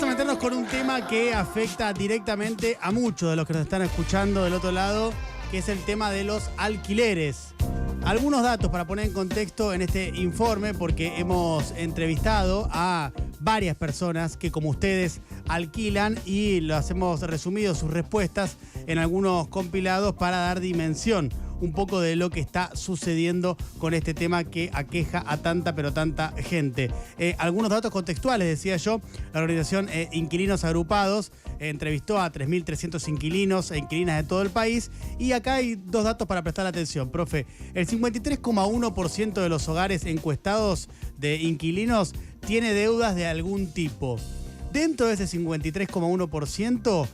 vamos a meternos con un tema que afecta directamente a muchos de los que nos están escuchando del otro lado, que es el tema de los alquileres. Algunos datos para poner en contexto en este informe, porque hemos entrevistado a varias personas que como ustedes alquilan y las hemos resumido sus respuestas en algunos compilados para dar dimensión un poco de lo que está sucediendo con este tema que aqueja a tanta pero tanta gente. Eh, algunos datos contextuales, decía yo, la organización eh, Inquilinos Agrupados eh, entrevistó a 3.300 inquilinos e inquilinas de todo el país y acá hay dos datos para prestar atención, profe. El 53,1% de los hogares encuestados de inquilinos tiene deudas de algún tipo. Dentro de ese 53,1%,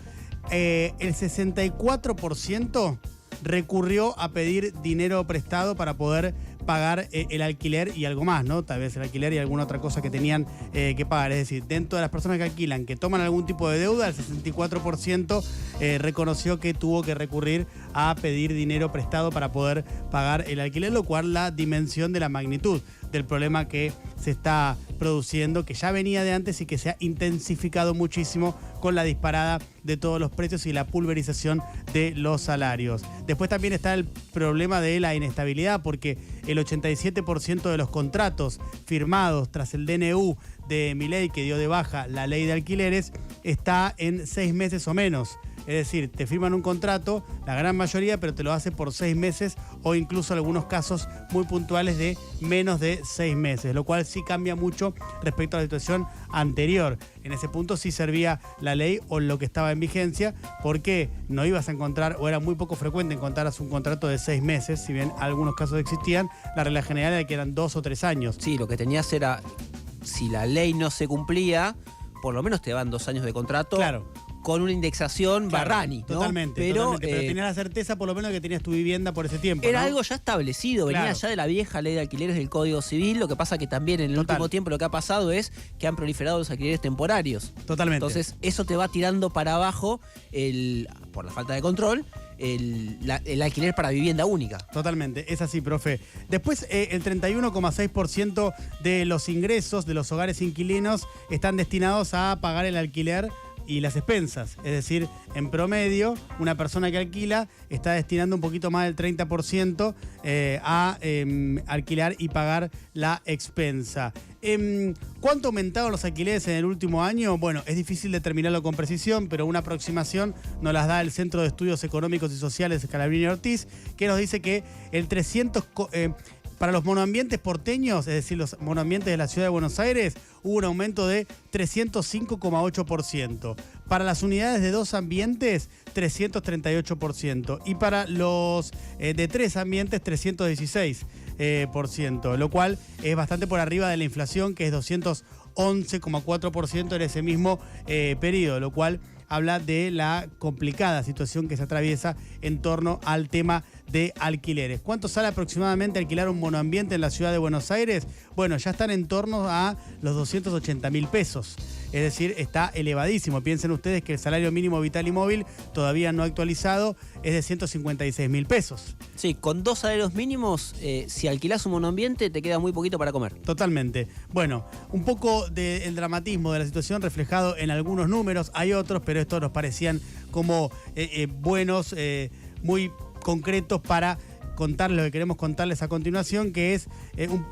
el 64% recurrió a pedir dinero prestado para poder pagar eh, el alquiler y algo más, ¿no? Tal vez el alquiler y alguna otra cosa que tenían eh, que pagar. Es decir, dentro de las personas que alquilan, que toman algún tipo de deuda, el 64% eh, reconoció que tuvo que recurrir a pedir dinero prestado para poder pagar el alquiler, lo cual la dimensión de la magnitud del problema que se está produciendo, que ya venía de antes y que se ha intensificado muchísimo con la disparada de todos los precios y la pulverización de los salarios. Después también está el problema de la inestabilidad, porque el 87% de los contratos firmados tras el DNU de Miley, que dio de baja la ley de alquileres, está en seis meses o menos. Es decir, te firman un contrato, la gran mayoría, pero te lo hace por seis meses o incluso algunos casos muy puntuales de menos de seis meses, lo cual sí cambia mucho respecto a la situación anterior. En ese punto sí servía la ley o lo que estaba en vigencia, porque no ibas a encontrar, o era muy poco frecuente encontrar un contrato de seis meses, si bien algunos casos existían, la regla general era que eran dos o tres años. Sí, lo que tenías era, si la ley no se cumplía, por lo menos te daban dos años de contrato. Claro con una indexación barrani. Totalmente, pero, pero eh, tenías la certeza por lo menos que tenías tu vivienda por ese tiempo. Era algo ya establecido, venía ya de la vieja ley de alquileres del Código Civil, lo que pasa que también en el último tiempo lo que ha pasado es que han proliferado los alquileres temporarios. Totalmente. Entonces eso te va tirando para abajo, el, por la falta de control, el, alquiler para vivienda única. Totalmente, es así, profe. Después, eh, el 31,6% de los ingresos de los hogares inquilinos están destinados a pagar el alquiler y las expensas. Es decir, en promedio, una persona que alquila está destinando un poquito más del 30% eh, a em, alquilar y pagar la expensa. Em, ¿Cuánto aumentaron los alquileres en el último año? Bueno, es difícil determinarlo con precisión, pero una aproximación nos las da el Centro de Estudios Económicos y Sociales Calabrini Ortiz, que nos dice que el 300... Para los monoambientes porteños, es decir, los monoambientes de la ciudad de Buenos Aires, hubo un aumento de 305,8%. Para las unidades de dos ambientes, 338%. Y para los eh, de tres ambientes, 316%, eh, lo cual es bastante por arriba de la inflación, que es 211,4% en ese mismo eh, periodo, lo cual habla de la complicada situación que se atraviesa en torno al tema de alquileres. ¿Cuánto sale aproximadamente alquilar un monoambiente en la ciudad de Buenos Aires? Bueno, ya están en torno a los 280 mil pesos. Es decir, está elevadísimo. Piensen ustedes que el salario mínimo vital y móvil, todavía no actualizado, es de 156 mil pesos. Sí, con dos salarios mínimos, eh, si alquilás un monoambiente, te queda muy poquito para comer. Totalmente. Bueno, un poco del dramatismo de la situación reflejado en algunos números. Hay otros, pero estos nos parecían como eh, eh, buenos, muy concretos para contarles lo que queremos contarles a continuación, que es eh, un,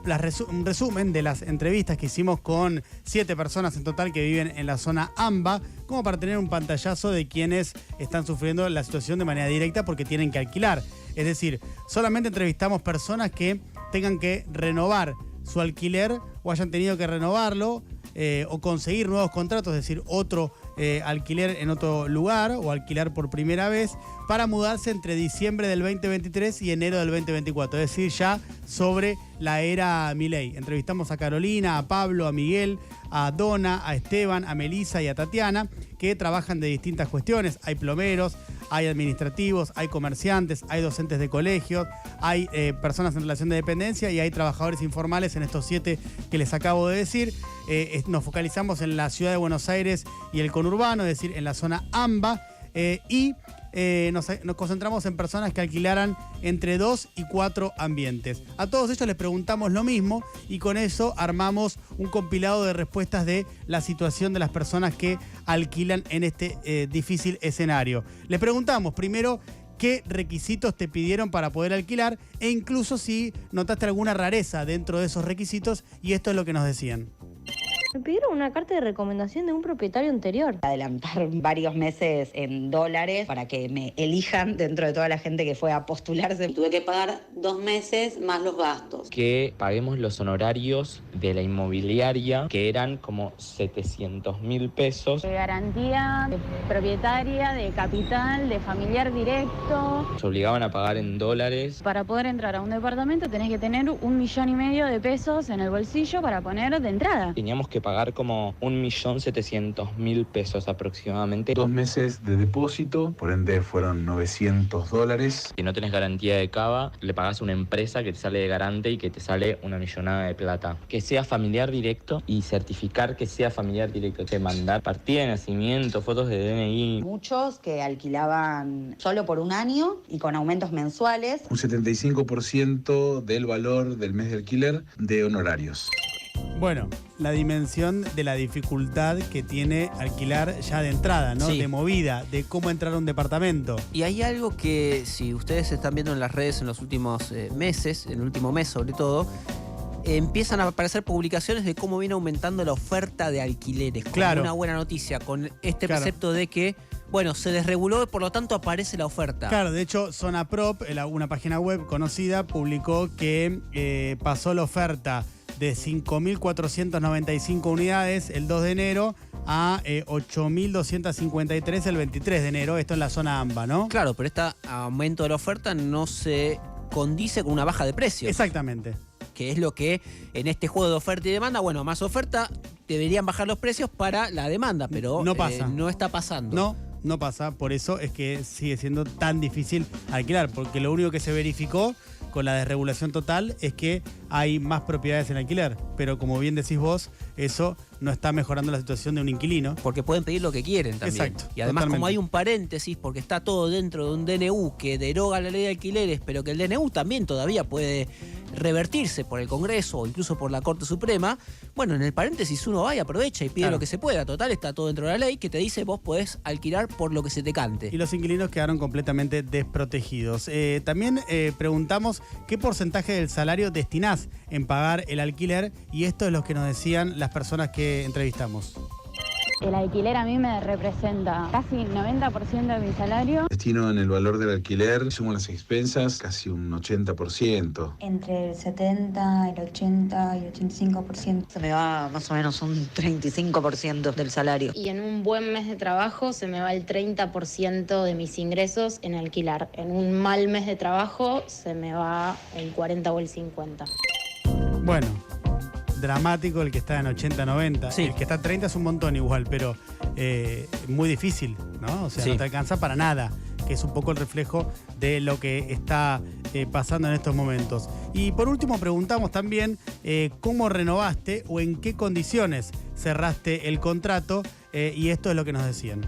resumen de las entrevistas que hicimos con siete personas en total que viven en la zona AMBA, como para tener un pantallazo de quienes están sufriendo la situación de manera directa porque tienen que alquilar. Es decir, solamente entrevistamos personas que tengan que renovar su alquiler o hayan tenido que renovarlo eh, o conseguir nuevos contratos, es decir, otro eh, alquiler en otro lugar o alquilar por primera vez para mudarse entre diciembre del 2023 y enero del 2024, es decir, ya sobre la era Miley. Entrevistamos a Carolina, a Pablo, a Miguel, a Donna, a Esteban, a Melisa y a Tatiana, que trabajan de distintas cuestiones. Hay plomeros, hay administrativos, hay comerciantes, hay docentes de colegios, hay eh, personas en relación de dependencia y hay trabajadores informales en estos siete que les acabo de decir. Eh, nos focalizamos en la ciudad de Buenos Aires y el conurbano, es decir, en la zona AMBA. Eh, y eh, nos, nos, concentramos en personas que alquilaran entre dos y cuatro ambientes. A todos ellos les preguntamos lo mismo y con eso armamos un compilado de respuestas de la situación de las personas que alquilan en este eh, difícil escenario. Les preguntamos primero qué requisitos te pidieron para poder alquilar e incluso si notaste alguna rareza dentro de esos requisitos y esto es lo que nos decían. Me pidieron una carta de recomendación de un propietario anterior. Adelantar varios meses en dólares para que me elijan dentro de toda la gente que fue a postularse. Tuve que pagar dos meses más los gastos. Que paguemos los honorarios de la inmobiliaria, que eran como 700 mil pesos. De garantía de propietaria, de capital, de familiar directo. Se obligaban a pagar en dólares. Para poder entrar a un departamento tenés que tener un millón y medio de pesos en el bolsillo para poner de entrada. Teníamos que pagar como un millón setecientos mil pesos aproximadamente. Dos meses de depósito, por ende fueron 900 dólares. Si no tenés garantía de cava, le pagas a una empresa que te sale de garante y que te sale una millonada de plata. Que sea familiar directo y certificar que sea familiar directo. Que mandar partida de nacimiento, fotos de DNI. Muchos que alquilaban solo por un año y con aumentos mensuales. Un 75% del valor del mes de alquiler de honorarios. Bueno, la dimensión de la dificultad que tiene alquilar ya de entrada, ¿no? De movida, de cómo entrar a un departamento. Y hay algo que, si ustedes están viendo en las redes en los últimos eh, meses, en el último mes sobre todo, empiezan a aparecer publicaciones de cómo viene aumentando la oferta de alquileres. Claro. Una buena noticia, con este precepto de que bueno, se desreguló, por lo tanto aparece la oferta. Claro, de hecho, Zona Prop, una página web conocida, publicó que eh, pasó la oferta de 5.495 unidades el 2 de enero a 8.253 eh, el 23 de enero. Esto en la zona AMBA, ¿no? Claro, pero este aumento de la oferta no se condice con una baja de precio. Exactamente. Que es lo que en este juego de oferta y demanda, bueno, más oferta, deberían bajar los precios para la demanda, pero no, pasa. Eh, no está pasando. No, no pasa. Por eso es que sigue siendo tan difícil alquilar, porque lo único que se verificó con la desregulación total es que hay más propiedades en alquiler. Pero como bien decís vos, eso no está mejorando la situación de un inquilino. Porque pueden pedir lo que quieren también. Exacto. Y además, como hay un paréntesis, porque está todo dentro de un DNU que deroga la ley de alquileres, pero que el DNU también todavía puede revertirse por el Congreso o incluso por la Corte Suprema, bueno, en el paréntesis uno va y aprovecha y pide lo que se pueda. Total, está todo dentro de la ley que te dice vos podés alquilar por lo que se te cante. Y los inquilinos quedaron completamente desprotegidos. Eh, también eh, preguntamos qué porcentaje del salario destinás en pagar el alquiler y esto es lo que nos decían las personas que entrevistamos. El alquiler a mí me representa casi 90% de mi salario. Destino en el valor del alquiler, sumo las expensas, casi un 80%. Entre el 70, el 80 y el 85%. Se me va más o menos un 35% del salario. Y en un buen mes de trabajo se me va el 30% de mis ingresos en alquilar. En un mal mes de trabajo se me va el 40 o el 50. Bueno, dramático el que está en 80, 90. El que está en 30 es un montón igual, pero eh, muy difícil, ¿no? O sea, no te alcanza para nada, que es un poco el reflejo de lo que está eh, pasando en estos momentos. Y por último, preguntamos también eh, cómo renovaste o en qué condiciones cerraste el contrato, y esto es lo que nos decían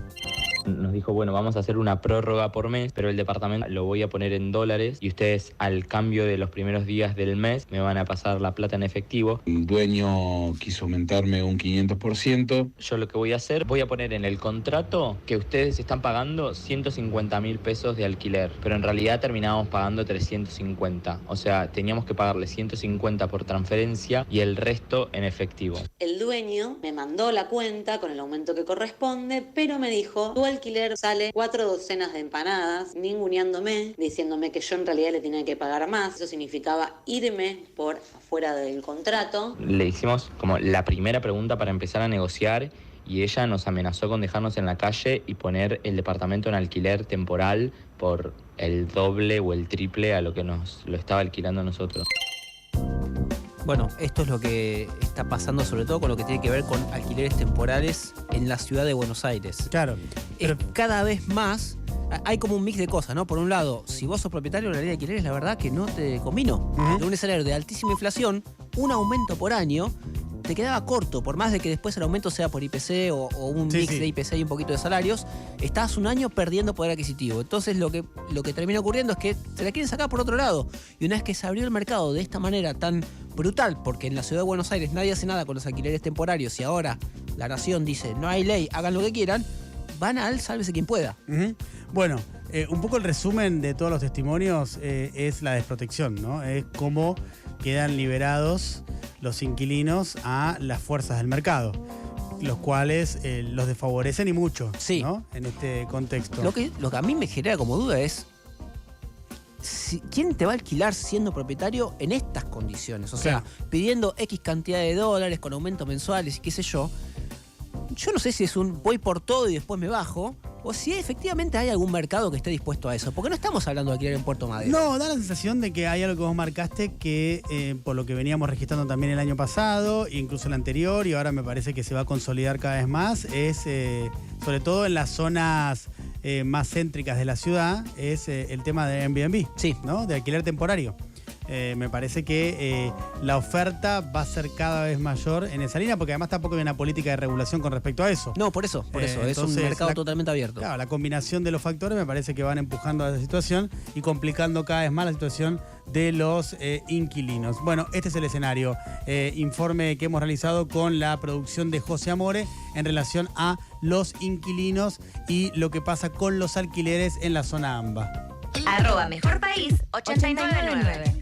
nos dijo, bueno, vamos a hacer una prórroga por mes, pero el departamento lo voy a poner en dólares y ustedes al cambio de los primeros días del mes me van a pasar la plata en efectivo. El dueño quiso aumentarme un 500%. Yo lo que voy a hacer, voy a poner en el contrato que ustedes están pagando 150 mil pesos de alquiler, pero en realidad terminábamos pagando 350. O sea, teníamos que pagarle 150 por transferencia y el resto en efectivo. El dueño me mandó la cuenta con el aumento que corresponde, pero me dijo, tú alquiler sale cuatro docenas de empanadas, ninguneándome, diciéndome que yo en realidad le tenía que pagar más. Eso significaba irme por fuera del contrato. Le hicimos como la primera pregunta para empezar a negociar y ella nos amenazó con dejarnos en la calle y poner el departamento en alquiler temporal por el doble o el triple a lo que nos lo estaba alquilando a nosotros. Bueno, esto es lo que está pasando sobre todo con lo que tiene que ver con alquileres temporales en la ciudad de Buenos Aires. Claro. Pero... cada vez más hay como un mix de cosas, ¿no? Por un lado, si vos sos propietario de la ley de alquileres, la verdad que no te convino. De un escenario de altísima inflación, un aumento por año te quedaba corto, por más de que después el aumento sea por IPC o, o un Sí, mix sí. de IPC y un poquito de salarios, estás un año perdiendo poder adquisitivo. Entonces lo que, lo que termina ocurriendo es que se la quieren sacar por otro lado. Y una vez que se abrió el mercado de esta manera tan brutal, porque en la ciudad de Buenos Aires nadie hace nada con los alquileres temporarios y ahora la nación dice no hay ley, hagan lo que quieran, van al sálvese quien pueda. Bueno, eh, un poco el resumen de todos los testimonios eh, es la desprotección, ¿no? Es cómo quedan liberados los inquilinos a las fuerzas del mercado, los cuales eh, los desfavorecen y mucho, Sí. ¿no? En este contexto. Lo que, lo que a mí me genera como duda es. si- ¿Quién te va a alquilar siendo propietario en estas condiciones? O sea, pidiendo X cantidad de dólares con aumentos mensuales y qué sé yo. Yo no sé si es un voy por todo y después me bajo, o si efectivamente hay algún mercado que esté dispuesto a eso. Porque no estamos hablando de alquiler en Puerto Madero. No, da la sensación de que hay algo que vos marcaste que eh, por lo que veníamos registrando también el año pasado, incluso el anterior, y ahora me parece que se va a consolidar cada vez más, es eh, sobre todo en las zonas eh, más céntricas de la ciudad, es eh, el tema de Airbnb, Sí. ¿no? De alquiler temporario. Eh, me parece que eh, la oferta va a ser cada vez mayor en esa línea, porque además tampoco hay una política de regulación con respecto a eso. No, por eso, por Eh, eso. es un mercado la- totalmente abierto. Claro, la combinación de los factores me parece que van empujando a esa situación y complicando cada vez más la situación de los eh, inquilinos. Bueno, este es el escenario. Eh, informe que hemos realizado con la producción de José Amore en relación a los inquilinos y lo que pasa con los alquileres en la zona AMBA. Arroba Mejor País 899.